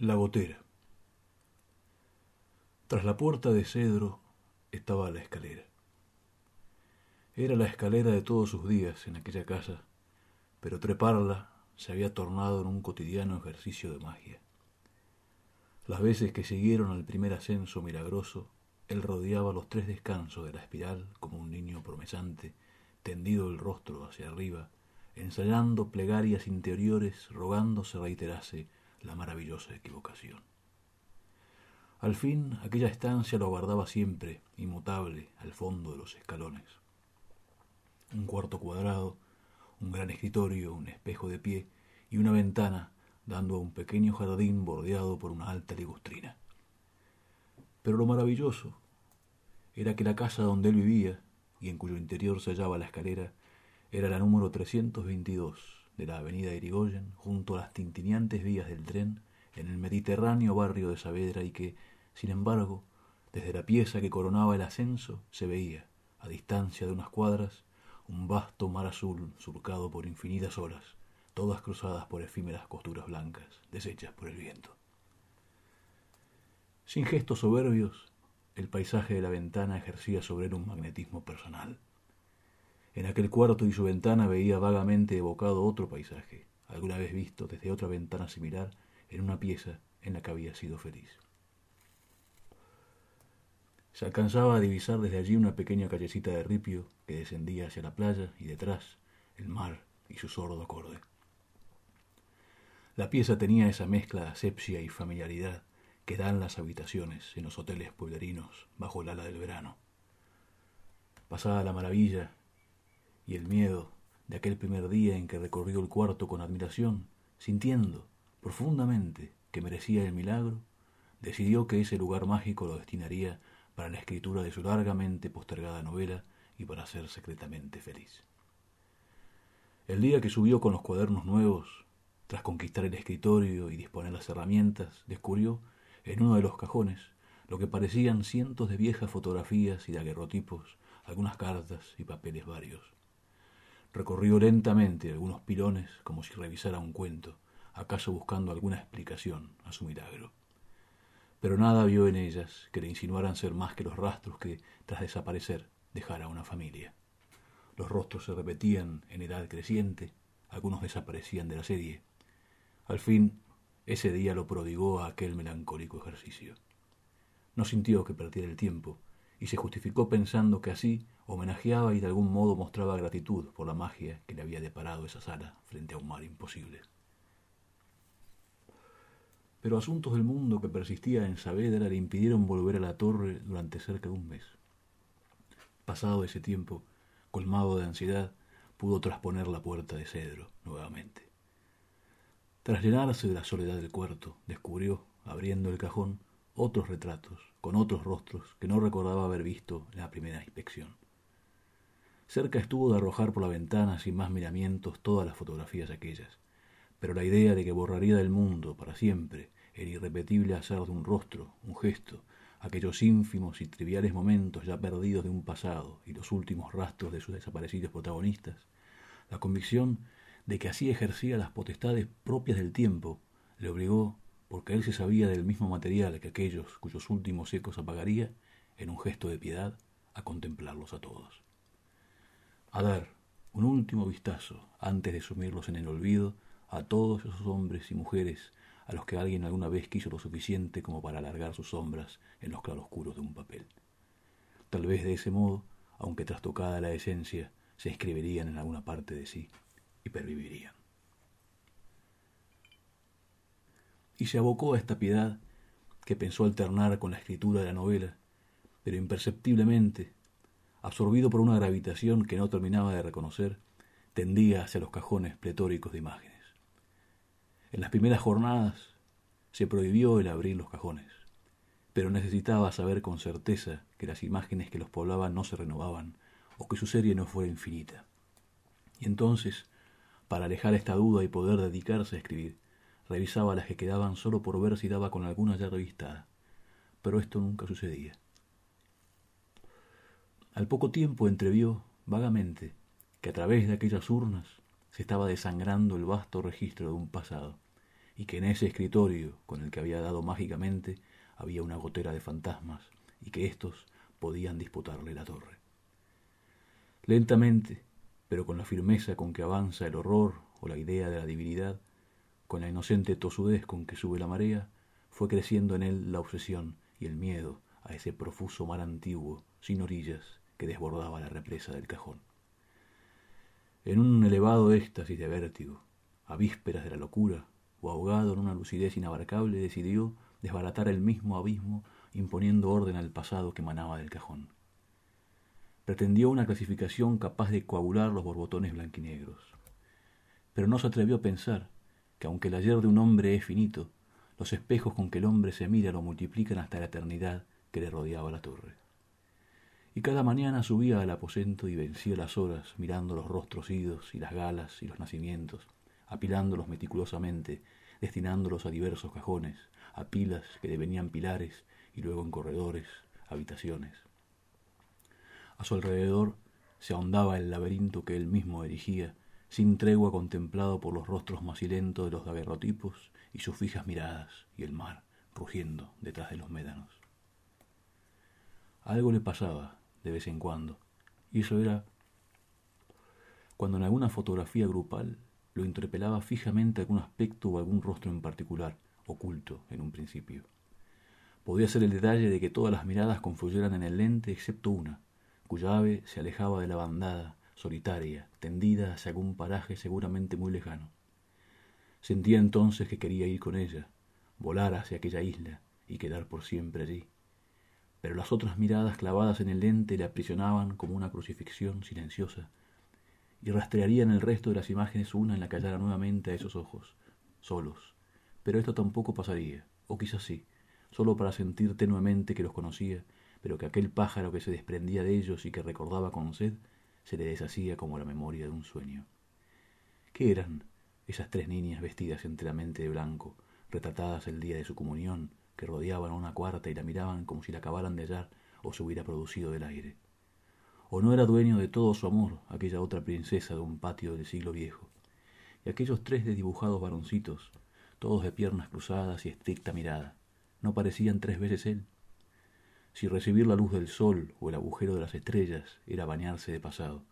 La gotera. Tras la puerta de cedro estaba la escalera. Era la escalera de todos sus días en aquella casa, pero treparla se había tornado en un cotidiano ejercicio de magia. Las veces que siguieron al primer ascenso milagroso, él rodeaba los tres descansos de la espiral como un niño promesante, tendido el rostro hacia arriba, ensayando plegarias interiores, rogando se reiterase la maravillosa equivocación. Al fin aquella estancia lo aguardaba siempre, inmutable, al fondo de los escalones. Un cuarto cuadrado, un gran escritorio, un espejo de pie y una ventana dando a un pequeño jardín bordeado por una alta ligustrina. Pero lo maravilloso era que la casa donde él vivía y en cuyo interior se hallaba la escalera era la número 322 de la avenida Irigoyen, junto a las tintineantes vías del tren, en el mediterráneo barrio de Saavedra y que, sin embargo, desde la pieza que coronaba el ascenso se veía, a distancia de unas cuadras, un vasto mar azul surcado por infinitas olas, todas cruzadas por efímeras costuras blancas, deshechas por el viento. Sin gestos soberbios, el paisaje de la ventana ejercía sobre él un magnetismo personal. En aquel cuarto y su ventana veía vagamente evocado otro paisaje, alguna vez visto desde otra ventana similar en una pieza en la que había sido feliz. Se alcanzaba a divisar desde allí una pequeña callecita de ripio que descendía hacia la playa y detrás el mar y su sordo acorde. La pieza tenía esa mezcla de asepsia y familiaridad que dan las habitaciones en los hoteles pueblerinos bajo el ala del verano. Pasada la maravilla y el miedo de aquel primer día en que recorrió el cuarto con admiración, sintiendo profundamente que merecía el milagro, decidió que ese lugar mágico lo destinaría para la escritura de su largamente postergada novela y para ser secretamente feliz. El día que subió con los cuadernos nuevos, tras conquistar el escritorio y disponer las herramientas, descubrió en uno de los cajones lo que parecían cientos de viejas fotografías y daguerrotipos, algunas cartas y papeles varios. Recorrió lentamente algunos pilones como si revisara un cuento, acaso buscando alguna explicación a su milagro. Pero nada vio en ellas que le insinuaran ser más que los rastros que, tras desaparecer, dejara una familia. Los rostros se repetían en edad creciente, algunos desaparecían de la serie. Al fin, ese día lo prodigó a aquel melancólico ejercicio. No sintió que perdiera el tiempo, y se justificó pensando que así homenajeaba y de algún modo mostraba gratitud por la magia que le había deparado esa sala frente a un mar imposible. Pero asuntos del mundo que persistía en Saavedra le impidieron volver a la torre durante cerca de un mes. Pasado ese tiempo, colmado de ansiedad, pudo trasponer la puerta de cedro nuevamente. Tras llenarse de la soledad del cuarto, descubrió, abriendo el cajón, otros retratos, con otros rostros que no recordaba haber visto en la primera inspección. Cerca estuvo de arrojar por la ventana sin más miramientos todas las fotografías aquellas, pero la idea de que borraría del mundo para siempre el irrepetible hacer de un rostro, un gesto, aquellos ínfimos y triviales momentos ya perdidos de un pasado y los últimos rastros de sus desaparecidos protagonistas, la convicción de que así ejercía las potestades propias del tiempo, le obligó, porque él se sabía del mismo material que aquellos cuyos últimos ecos apagaría, en un gesto de piedad, a contemplarlos a todos a dar un último vistazo antes de sumirlos en el olvido a todos esos hombres y mujeres a los que alguien alguna vez quiso lo suficiente como para alargar sus sombras en los claroscuros de un papel. Tal vez de ese modo, aunque trastocada la esencia, se inscribirían en alguna parte de sí y pervivirían. Y se abocó a esta piedad que pensó alternar con la escritura de la novela, pero imperceptiblemente absorbido por una gravitación que no terminaba de reconocer, tendía hacia los cajones pletóricos de imágenes. En las primeras jornadas se prohibió el abrir los cajones, pero necesitaba saber con certeza que las imágenes que los poblaban no se renovaban o que su serie no fuera infinita. Y entonces, para alejar esta duda y poder dedicarse a escribir, revisaba las que quedaban solo por ver si daba con alguna ya revistada, pero esto nunca sucedía. Al poco tiempo entrevió, vagamente, que a través de aquellas urnas se estaba desangrando el vasto registro de un pasado, y que en ese escritorio con el que había dado mágicamente había una gotera de fantasmas y que éstos podían disputarle la torre. Lentamente, pero con la firmeza con que avanza el horror o la idea de la divinidad, con la inocente tosudez con que sube la marea, fue creciendo en él la obsesión y el miedo a ese profuso mar antiguo, sin orillas, que desbordaba la represa del cajón. En un elevado éxtasis de vértigo, a vísperas de la locura, o ahogado en una lucidez inabarcable, decidió desbaratar el mismo abismo, imponiendo orden al pasado que manaba del cajón. Pretendió una clasificación capaz de coagular los borbotones blanquinegros. Pero no se atrevió a pensar que aunque el ayer de un hombre es finito, los espejos con que el hombre se mira lo multiplican hasta la eternidad que le rodeaba la torre. Y cada mañana subía al aposento y vencía las horas mirando los rostros idos y las galas y los nacimientos, apilándolos meticulosamente, destinándolos a diversos cajones, a pilas que devenían pilares y luego en corredores, habitaciones. A su alrededor se ahondaba el laberinto que él mismo erigía, sin tregua contemplado por los rostros macilentos de los daguerrotipos y sus fijas miradas y el mar rugiendo detrás de los médanos. Algo le pasaba de vez en cuando, y eso era cuando en alguna fotografía grupal lo interpelaba fijamente algún aspecto o algún rostro en particular, oculto en un principio. Podía ser el detalle de que todas las miradas confluyeran en el lente excepto una, cuya ave se alejaba de la bandada, solitaria, tendida hacia algún paraje seguramente muy lejano. Sentía entonces que quería ir con ella, volar hacia aquella isla y quedar por siempre allí. Pero las otras miradas clavadas en el lente le aprisionaban como una crucifixión silenciosa, y rastrearían el resto de las imágenes una en la que hallara nuevamente a esos ojos, solos. Pero esto tampoco pasaría, o quizás sí, solo para sentir tenuemente que los conocía, pero que aquel pájaro que se desprendía de ellos y que recordaba con sed, se le deshacía como la memoria de un sueño. ¿Qué eran esas tres niñas vestidas enteramente de blanco, retratadas el día de su comunión, que rodeaban a una cuarta y la miraban como si la acabaran de hallar o se hubiera producido del aire? o no era dueño de todo su amor aquella otra princesa de un patio del siglo viejo, y aquellos tres desdibujados varoncitos, todos de piernas cruzadas y estricta mirada, ¿no parecían tres veces él? Si recibir la luz del sol o el agujero de las estrellas era bañarse de pasado,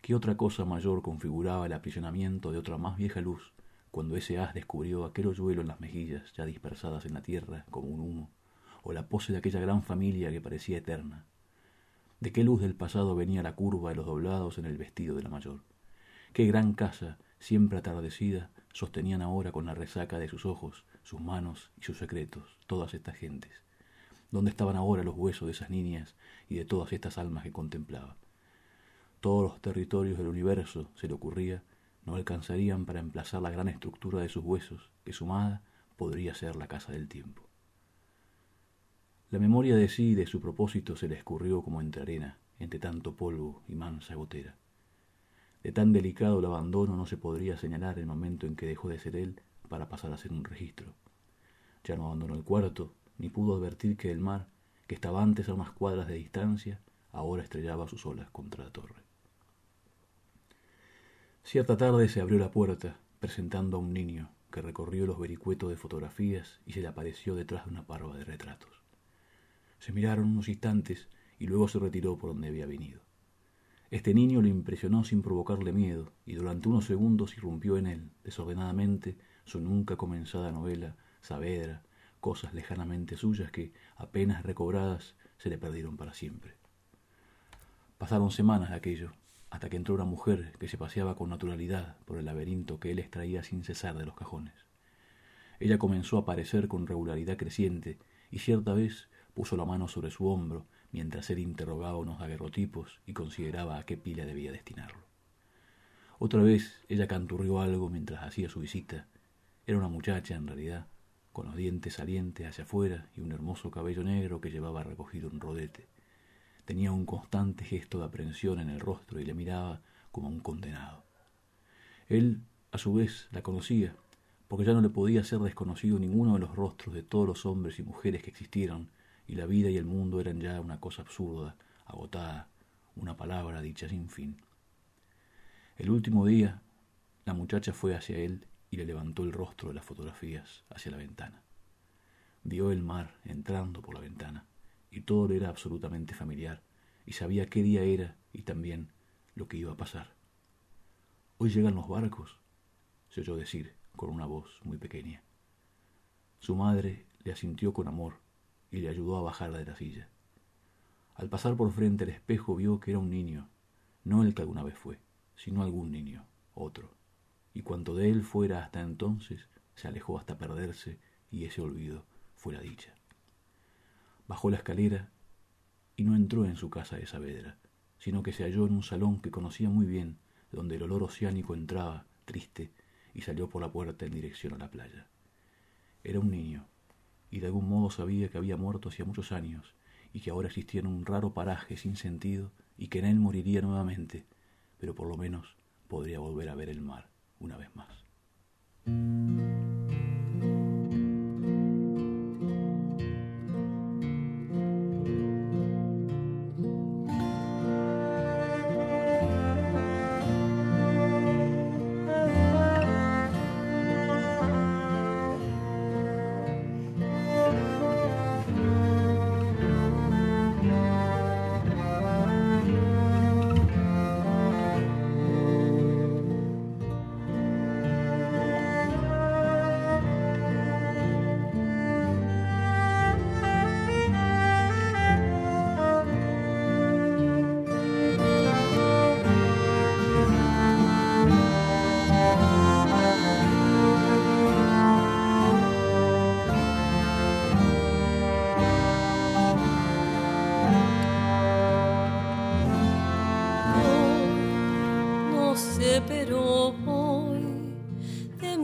¿qué otra cosa mayor configuraba el aprisionamiento de otra más vieja luz cuando ese haz descubrió aquel hoyuelo en las mejillas ya dispersadas en la tierra como un humo, o la pose de aquella gran familia que parecía eterna? de qué luz del pasado venía la curva de los doblados en el vestido de la mayor. Qué gran casa, siempre atardecida, sostenían ahora con la resaca de sus ojos, sus manos y sus secretos, todas estas gentes. ¿Dónde estaban ahora los huesos de esas niñas y de todas estas almas que contemplaba? Todos los territorios del universo, se le ocurría, no alcanzarían para emplazar la gran estructura de sus huesos, que sumada podría ser la casa del tiempo. La memoria de sí y de su propósito se le escurrió como entre arena, entre tanto polvo y mansa gotera. De tan delicado el abandono no se podría señalar el momento en que dejó de ser él para pasar a ser un registro. Ya no abandonó el cuarto, ni pudo advertir que el mar, que estaba antes a unas cuadras de distancia, ahora estrellaba sus olas contra la torre. Cierta tarde se abrió la puerta, presentando a un niño que recorrió los vericuetos de fotografías y se le apareció detrás de una parva de retratos. Se miraron unos instantes y luego se retiró por donde había venido. Este niño lo impresionó sin provocarle miedo y durante unos segundos irrumpió en él, desordenadamente, su nunca comenzada novela, Saavedra, cosas lejanamente suyas que, apenas recobradas, se le perdieron para siempre. Pasaron semanas de aquello, hasta que entró una mujer que se paseaba con naturalidad por el laberinto que él extraía sin cesar de los cajones. Ella comenzó a aparecer con regularidad creciente y cierta vez puso la mano sobre su hombro mientras él interrogaba unos daguerrotipos y consideraba a qué pila debía destinarlo. Otra vez ella canturrió algo mientras hacía su visita. Era una muchacha, en realidad, con los dientes salientes hacia afuera y un hermoso cabello negro que llevaba recogido un rodete. Tenía un constante gesto de aprensión en el rostro y le miraba como un condenado. Él, a su vez, la conocía, porque ya no le podía ser desconocido ninguno de los rostros de todos los hombres y mujeres que existieron y la vida y el mundo eran ya una cosa absurda, agotada, una palabra dicha sin fin. El último día, la muchacha fue hacia él y le levantó el rostro de las fotografías hacia la ventana. Vio el mar entrando por la ventana y todo le era absolutamente familiar y sabía qué día era y también lo que iba a pasar. Hoy llegan los barcos, se oyó decir con una voz muy pequeña. Su madre le asintió con amor y le ayudó a bajarla de la silla. Al pasar por frente al espejo vio que era un niño, no el que alguna vez fue, sino algún niño, otro. Y cuanto de él fuera hasta entonces, se alejó hasta perderse y ese olvido fue la dicha. Bajó la escalera y no entró en su casa de Saavedra, sino que se halló en un salón que conocía muy bien, donde el olor oceánico entraba, triste, y salió por la puerta en dirección a la playa. Era un niño, y de algún modo sabía que había muerto hacía muchos años, y que ahora existía en un raro paraje sin sentido, y que en él moriría nuevamente, pero por lo menos podría volver a ver el mar una vez más.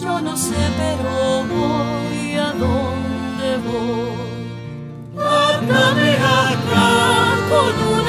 Yo no sé, pero voy a dónde voy. Háblame acá con una